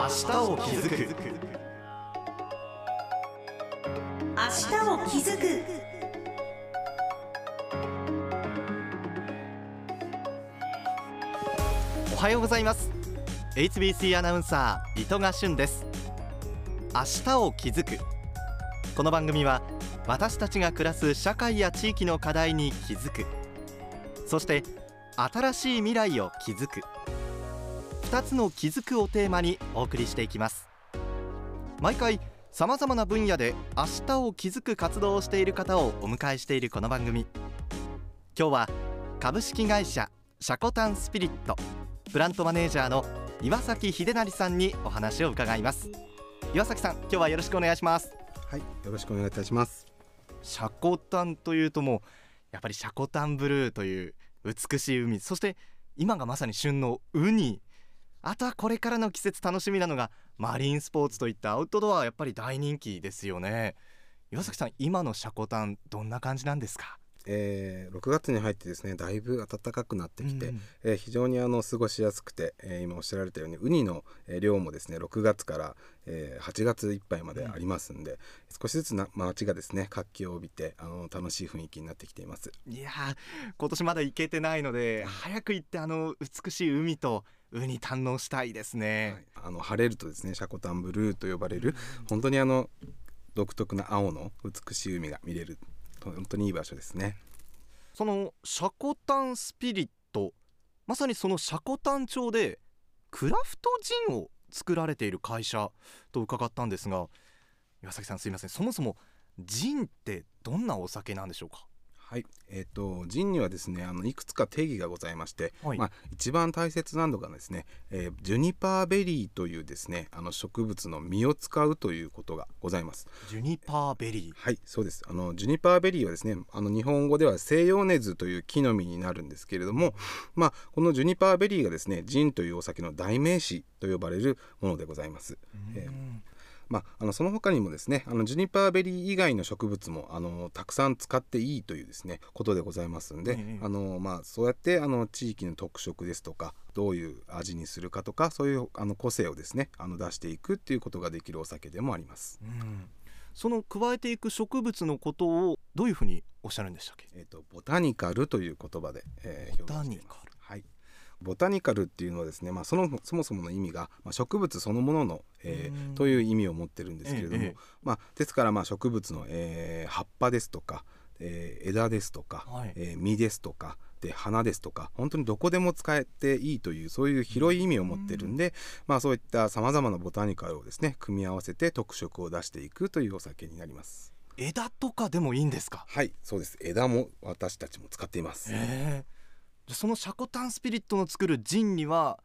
明日を気づく。明日を気づく。おはようございます。HBC アナウンサー糸賀俊です。明日を気づく。この番組は私たちが暮らす社会や地域の課題に気づく。そして新しい未来を築く2つの気づくをテーマにお送りしていきます。毎回さまざまな分野で明日を気づく活動をしている方をお迎えしているこの番組。今日は株式会社シャコタンスピリットプラントマネージャーの岩崎秀成さんにお話を伺います。岩崎さん今日はよろしくお願いします。はい、よろしくお願いいたします。シャコタンというともうやっぱりシャコタンブルーという美しい海。そして今がまさに旬のウニあとはこれからの季節楽しみなのがマリンスポーツといったアウトドアはやっぱり大人気ですよね。岩崎さん今のシャコタンどんな感じなんですか？えー、6月に入ってですね、だいぶ暖かくなってきて、うん。えー非常にあの過ごしやすくて、えー今おっしゃられたようにウニの、えー量もですね、6月から、えー8月いっぱいまでありますんで、少しずつな街がですね活気を帯びてあの楽しい雰囲気になってきています。いやー今年まだ行けてないので早く行ってあの美しい海とウニ堪能したいですね、はい、あの晴れるとですね、シャコタンブルーと呼ばれる本当にあの独特な青の美しい海が見れる本当にいい場所ですね。そのシャコタンスピリットまさにそのシャコタン町でクラフトジンを作られている会社と伺ったんですが岩崎さんすいません。そもそもジンってどんなお酒なんでしょうか？はい、えっ、とジンにはですねあのいくつか定義がございまして、はいまあ一番大切なのがですね、えージュニパーベリーというですねあの植物の実を使うということがございます。ジュニパーベリーはい、そうです。あのジュニパーベリーはですね、あの日本語では西洋ネズという木の実になるんですけれども、まあこのジュニパーベリーがですね、ジンというお酒の代名詞と呼ばれるものでございます。えーうんまあ、あのその他にもですねあのジュニパーベリー以外の植物もあのたくさん使っていいというですねことでございますんで、ええ。あのまあ、そうやってあの地域の特色ですとかどういう味にするかとかそういうあの個性をですねあの出していくっていうことができるお酒でもあります。うん。その加えていく植物のことをどういうふうにおっしゃるんでしたっけ？えっ、とボタニカルという言葉で、えー表現していますボタニカルっていうのはですね、まあ、そのそもそもの意味が、まあ、植物そのものの、えーうん。という意味を持ってるんですけれども、ええ。ええまあ、ですからまあ植物の、えー葉っぱですとか、えー枝ですとか、はい。えー実ですとかで花ですとか本当にどこでも使えていいというそういう広い意味を持ってるんで、まあ、そういったさまざまなボタニカルをですね組み合わせて特色を出していくというお酒になります。枝とかでもいいんですか？はいそうです。枝も私たちも使っています。ええ。じゃあそのシャコタンスピリットの作るジンには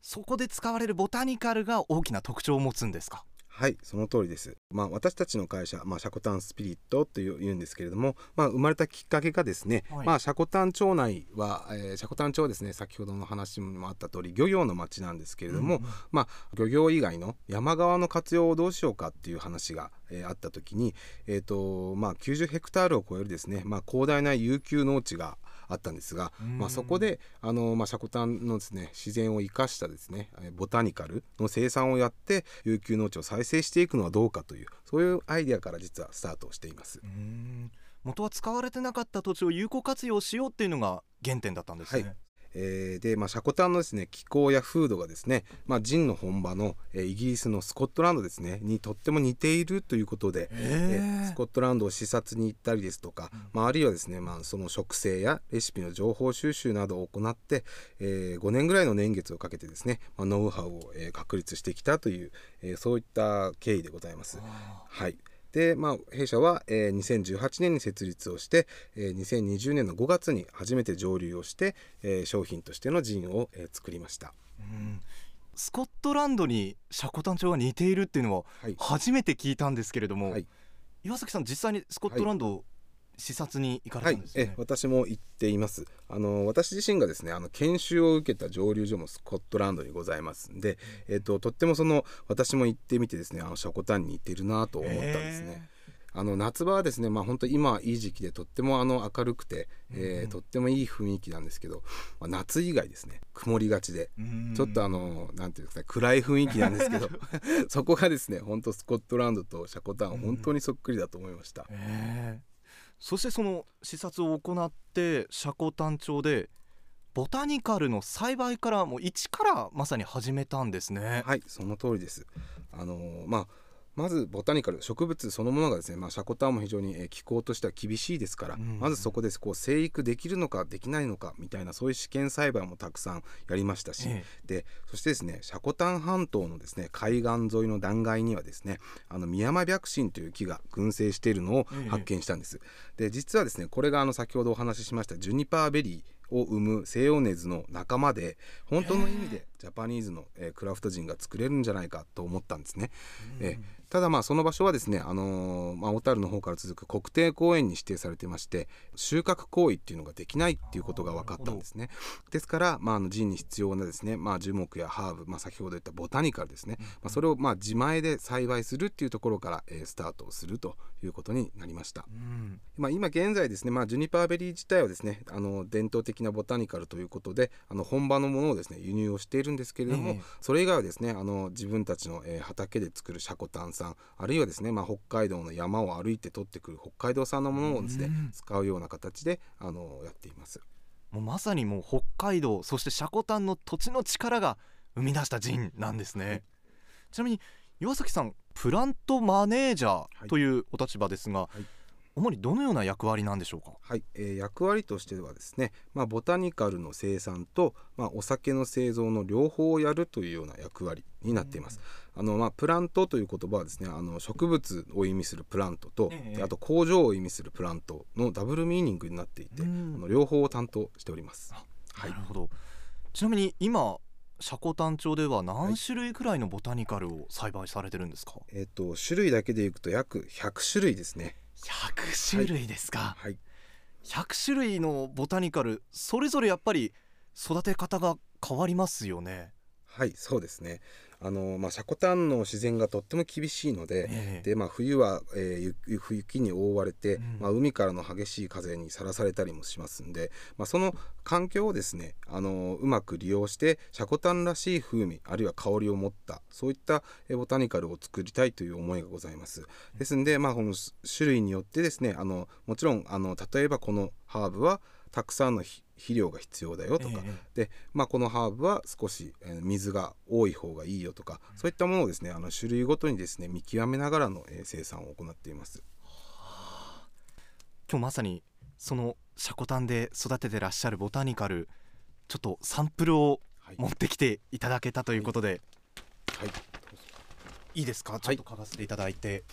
そこで使われるボタニカルが大きな特徴を持つんですか？はい、その通りです。まあ、私たちの会社、まあ、シャコタンスピリットというんですけれども、まあ、生まれたきっかけがですね、はい。まあ、シャコタン町内は、えーシャコタン町はですね、先ほどの話にもあった通り、漁業の町なんですけれども、うんうん。まあ、漁業以外の山側の活用をどうしようかっていう話が、えーあった時に、えーとまあ、90ヘクタールを超えるですね、まあ、広大な遊休農地があったんですが、うん。まあ、そこであの、まあ、シャコタンのですね自然を生かしたですねえーボタニカルの生産をやって遊休農地を再生していくのはどうかというそういうアイデアから実はスタートをしています。う。ん。元は使われてなかった土地を有効活用しようっていうのが原点だったんですね、はいえーで、まあ、シャコタンのですね気候や風土がですね、まあ、ジンの本場の、えーイギリスのスコットランドですねにとっても似ているということで、えースコットランドを視察に行ったりですとか、まあ、あるいはですね、まあ、その植生やレシピの情報収集などを行って、え5年ぐらいの年月をかけてですね、まあ、ノウハウを、えー確立してきたという、えーそういった経緯でございます。あはいでまあ、弊社は、えー2018年に設立をして、えー2020年の5月に初めて上流をして、えー商品としてのジンを、えー作りました。ーうん。スコットランドにシャコタン町が似ているっていうのははい。初めて聞いたんですけれども、はい。岩崎さん実際にスコットランド視察に行かはいれたんですよね、え私も行っています。あの私自身がですねあの研修を受けた蒸留所もスコットランドにございますんで、えっととってもその私も行ってみてですねあのシャコタンに似てるなと思ったんですね。あの夏場はですね、まあ、本当今いい時期でとってもあの明るくて、えーとってもいい雰囲気なんですけど、まあ、夏以外ですね曇りがちで。ちょっとあのなんていうんですかね暗い雰囲気なんですけど そこがですね本当スコットランドとシャコタン本当にそっくりだと思いました。えーそしてその視察を行って積丹町でボタニカルの栽培からもう一からまさに始めたんですね。はいその通りですあのーまあまずボタニカル植物そのものがですね、まあ、シャコタンも非常にえー気候としては厳しいですから、うんまずそこでこう生育できるのかできないのかみたいなそういう試験栽培もたくさんやりましたし、えでそしてですねシャコタン半島のですね海岸沿いの断崖にはですねあのミヤマ白神という木が群生しているのをええ。発見したんです。で実はですねこれがあの先ほどお話ししましたジュニパーベリーを生む西洋ネズの仲間で本当の意味でジャパニーズの、えークラフトジンが作れるんじゃないかと思ったんですね。えーただまあその場所はですね、あのーまあ、小樽の方から続く国定公園に指定されてまして収穫行為っていうのができないっていうことが分かったんですね。ですから、まあ、あのジンに必要なですね、まあ、樹木やハーブ、まあ、先ほど言ったボタニカルですね、まあ、それをまあ自前で栽培するっていうところから、えースタートをするということになりました。うんまあ、今現在ですね、まあ、ジュニパーベリー自体はですねあの伝統的なボタニカルということであの本場のものをですね輸入をしているんですけれども、ええそれ以外はですねあの自分たちの、えー畑で作るシャコタン産あるいはですね、まあ、北海道の山を歩いて取ってくる北海道産のものをですね、うん使うような形であのやっています。もうまさにもう北海道そして積丹の土地の力が生み出したジンなんですね、ちなみに岩崎さんプラントマネージャーというお立場ですが、い主にどのような役割なんでしょうか？はい、えー役割としてはですね、まあ、ボタニカルの生産と、まあ、お酒の製造の両方をやるというような役割になっています。あのまあ、プラントという言葉はですねあの植物を意味するプラントと、ええ。であと工場を意味するプラントのダブルミーニングになっていて、うん。あの両方を担当しております。あはい。なるほど。ちなみに今積丹町では何種類くらいのボタニカルを栽培されてるんですか、えっ、と種類だけでいくと約100種類ですね。100種類ですか、はい、100種類のボタニカルそれぞれやっぱり育て方が変わりますよね。はい、そうですね。あのまあシャコタンの自然がとっても厳しいので、ええでまあ冬は、えーゆ雪に覆われて、うんまあ海からの激しい風にさらされたりもしますんで、まあその環境をですね、あのうまく利用してシャコタンらしい風味あるいは香りを持ったそういったえーボタニカルを作りたいという思いがございます。ですんでまあこの種類によってですね、あのもちろんあの例えばこのハーブはたくさんのひ肥料が必要だよとか、えで、まあ、このハーブは少し、えー水が多い方がいいよとか。そういったものをですねあの種類ごとにですね見極めながらの、えー生産を行っています。今日まさにその積丹で育ててらっしゃるボタニカルちょっとサンプルをはい、持ってきていただけたということで、はい、い。いですか？い。ちょっと嗅がせていただいて、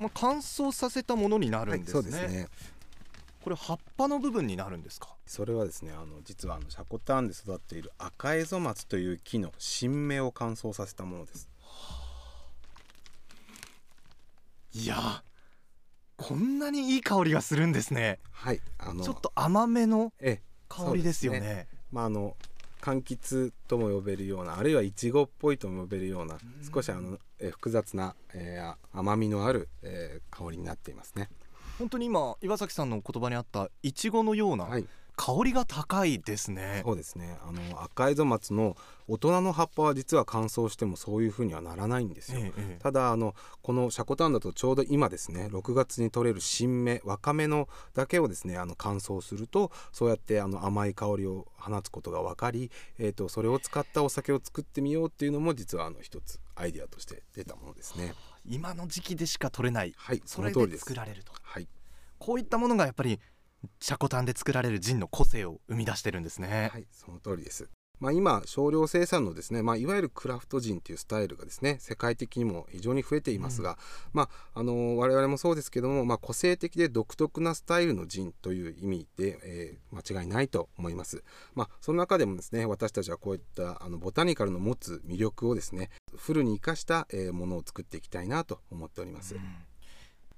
まあ、乾燥させたものになるはいんですね,、そうですね。これ葉っぱの部分になるんですか？それはですねあの実はあのシャコタンで育っている赤エゾマツという木の新芽を乾燥させたものです。いやこんなにいい香りがするんですね。はい、あのちょっと甘めのええ香りですよね。そうでまああの柑橘とも呼べるようなあるいはイチゴっぽいとも呼べるような少しあのえ複雑な、えー甘みのある、えー香りになっていますね。本当に今岩崎さんの言葉にあったいちごのようなはい、香りが高いですね、そうですねあの赤エゾマツの大人の葉っぱは実は乾燥してもそういう風にはならないんですよ。ええええただあのこのシャコタンだとちょうど今ですね6月に取れる新芽若芽のだけをですねあの乾燥するとそうやってあの甘い香りを放つことが分かり、えー、とそれを使ったお酒を作ってみようっていうのも実はあの一つアイデアとして出たものですね。今の時期でしか取れないはいそそれでの通りです。作られるとはいこういったものがやっぱりシャコタンで作られるジンの個性を生み出してるんですね、はい、その通りです。まあ、今少量生産のですね、まあ、いわゆるクラフトジンっていうスタイルがですね世界的にも非常に増えていますが、まあ、あの我々もそうですけども、まあ、個性的で独特なスタイルのジンという意味で、えー間違いないと思います。まあ、その中でもですね私たちはこういったあのボタニカルの持つ魅力をですねフルに生かした、えーものを作っていきたいなと思っております。うん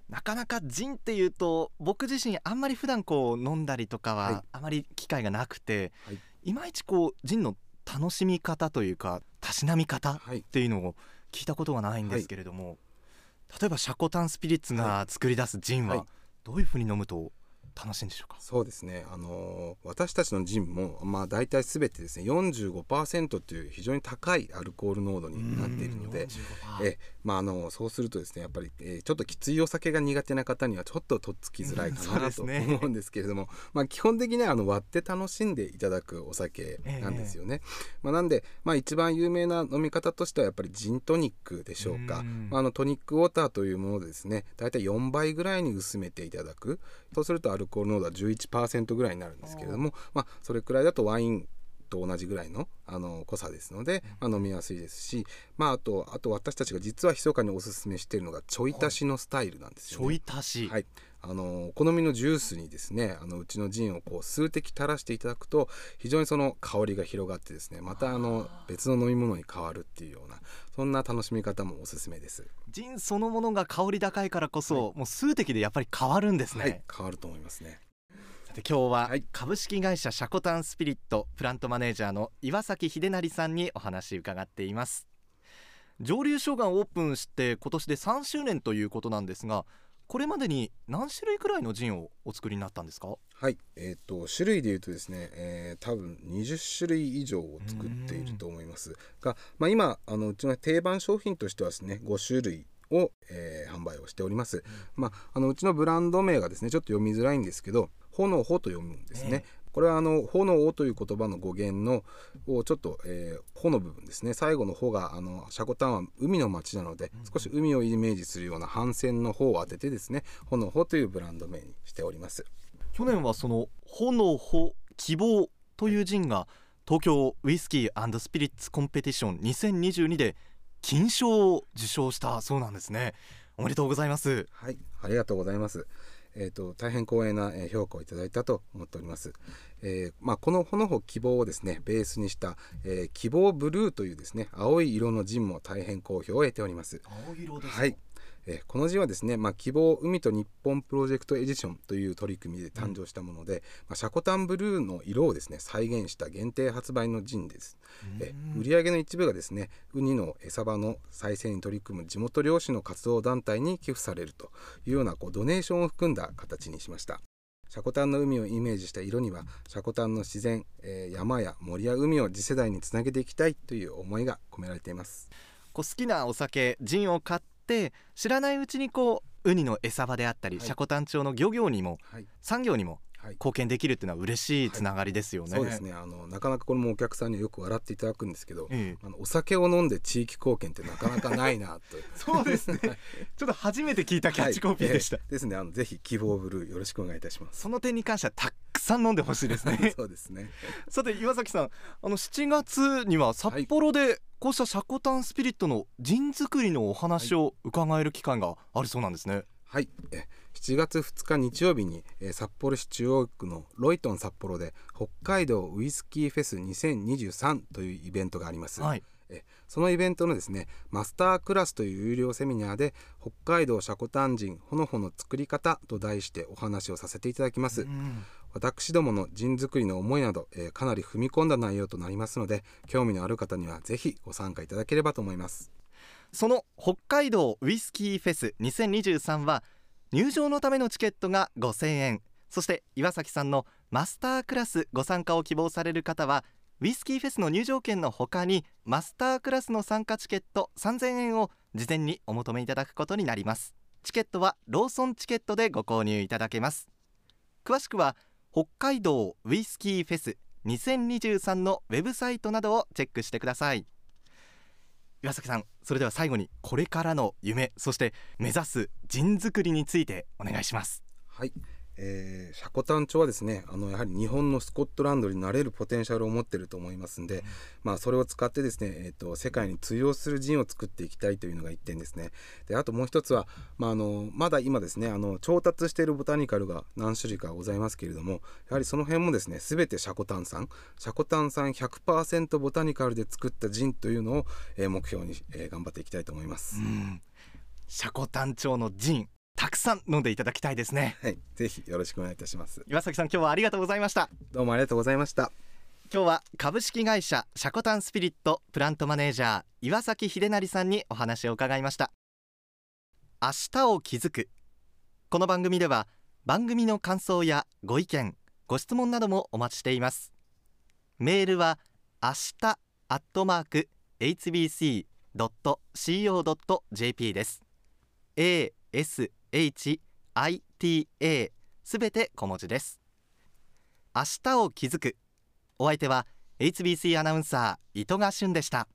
なかなかジンっていうと僕自身あんまり普段こう飲んだりとかはい。はあまり機会がなくて、はい。い、まいちこうジンの楽しみ方というかたしなみ方っはい。ていうのを聞いたことがないんですけれども、例えばシャコタンスピリッツが作り出すジンははい。どういうふうに飲むと楽しいんでしょうか？そうですね、あのー私たちのジンも、まあ、大体すべてですね45%という非常に高いアルコール濃度になっているので、えまあ、あのそうするとですねやっぱり、えーちょっときついお酒が苦手な方にはちょっととっつきづらいかなと思うんですけれども、まあ、基本的にはあの割って楽しんでいただくお酒なんですよね。まあ、なんで、まあ、一番有名な飲み方としてはやっぱりジントニックでしょうか。うん。まあ、あのトニックウォーターというものでですね大体4倍ぐらいに薄めていただく。そうするとアルコール濃度は11%ぐらいになるんですけれども、まあ、それくらいだとワインと同じぐらいのあの濃さですので、まあ、飲みやすいですし、まあ、あとあと私たちが実は密かにおすすめしているのがちょい足しのスタイルなんですよ、ね。ちょい足し、はい、あのお好みのジュースにですねあのうちのジンをこう数滴垂らしていただくと非常にその香りが広がってですねまたあの別の飲み物に変わるっていうようなそんな楽しみ方もおすすめです。ジンそのものが香り高いからこそ、もう数滴でやっぱり変わるんですね、はい、変わると思いますね。今日ははい。株式会社シャコタンスピリットプラントマネージャーの岩崎秀成さんにお話伺っています。上流小岩オープンして今年で3周年ということなんですがこれまでに何種類くらいのジンをお作りになったんですか？はい、えっ、と種類でいうとですね、えー多分20種類以上を作っていると思います。が、まあ、今あのうちの定番商品としてはですね5種類を、えー販売をしております、まあ、あのうちのブランド名がですねちょっと読みづらいんですけど「炎穂」と読むんですね、これはあの「炎を」という言葉の語源のをちょっと「えー、穂」の部分ですね。最後の「穂」があのシャコタンは海の町なので、少し海をイメージするような帆船の「穂」を当ててですね「炎穂」というブランド名にしております。去年はその「炎穂希望」というジンが東京ウイスキースピリッツコンペティション2022で金賞を受賞したそうなんですね。おめでとうございます。はい、ありがとうございます。えっ、と大変光栄なえー評価をいただいたと思っております。えーまあこのほのほ希望をですねベースにした、えー希望ブルーというですね青い色のジンも大変好評を得ております。青色ですはい。えーこの字はですね、まあ、希望海と日本プロジェクトエディションという取り組みで誕生したもので、まあ、シャコタンブルーの色をですね再現した限定発売のジンです。え売上の一部がですねウニの餌場の再生に取り組む地元漁師の活動団体に寄付されるというようなこうドネーションを含んだ形にしました。シャコタンの海をイメージした色にはシャコタンの自然、えー山や森や海を次世代につなげていきたいという思いが込められています。こう好きなお酒ジンを買って知らないうちにこうウニの餌場であったり、はい。シャコタン町の漁業にもはい、産業にもはい貢献できるっていうのは嬉しいつながりですよね、そうですね。あのなかなかこれもお客さんにはよく笑っていただくんですけど、ええ。あのお酒を飲んで地域貢献ってなかなかないなと。そうですね。ちょっと初めて聞いたキャッチコピーでした、はい。えーですね。あのぜひ希望ブルーよろしくお願いいたします。その点に関してはたくさん飲んでほしいですね。そうですね。さて岩崎さんあの7月には札幌でこうしたシャコタンスピリットのジン作りのお話を伺える機会があるそうなんですね、はい。え7月2日日曜日に、えー札幌市中央区のロイトン札幌で北海道ウイスキーフェス2023というイベントがあります、はい。えそのイベントのですねマスタークラスという有料セミナーで北海道シャコタンジンほのほの作り方と題してお話をさせていただきます、うん私どものジン作りの思いなど、えーかなり踏み込んだ内容となりますので興味のある方にはぜひご参加いただければと思います。その北海道ウイスキーフェス2023は入場のためのチケットが5000円。そして岩崎さんのマスタークラスご参加を希望される方はウイスキーフェスの入場券の他にマスタークラスの参加チケット3000円を事前にお求めいただくことになります。チケットはローソンチケットでご購入いただけます。詳しくは北海道ウイスキーフェス2023のウェブサイトなどをチェックしてください。岩崎さんそれでは最後にこれからの夢そして目指す人づくりについてお願いします。はい、えーシャコタン町はですねあのやはり日本のスコットランドになれるポテンシャルを持っていると思いますんで、まあ、それを使ってですね、えー、と世界に通用するジンを作っていきたいというのが一点ですね。であともう一つは、まあ、あのまだ今ですねあの調達しているボタニカルが何種類かございますけれどもやはりその辺もですね全てシャコタン産シャコタン産100%ボタニカルで作ったジンというのを、えー目標に、えー頑張っていきたいと思います、うん。シャコタン町のジンたくさん飲んでいただきたいですね。はいぜひよろしくお願いいたします。岩崎さん今日はありがとうございました。どうもありがとうございました。今日は株式会社シャコタンスピリットプラントマネージャー岩崎秀成さんにお話を伺いました。明日を築く。この番組では番組の感想やご意見ご質問などもお待ちしています。メールは明日アットマーク hbc.co.jp です。Ashiku HITA すべて小文字です。明日を築く。お相手は HBC アナウンサー糸賀俊でした。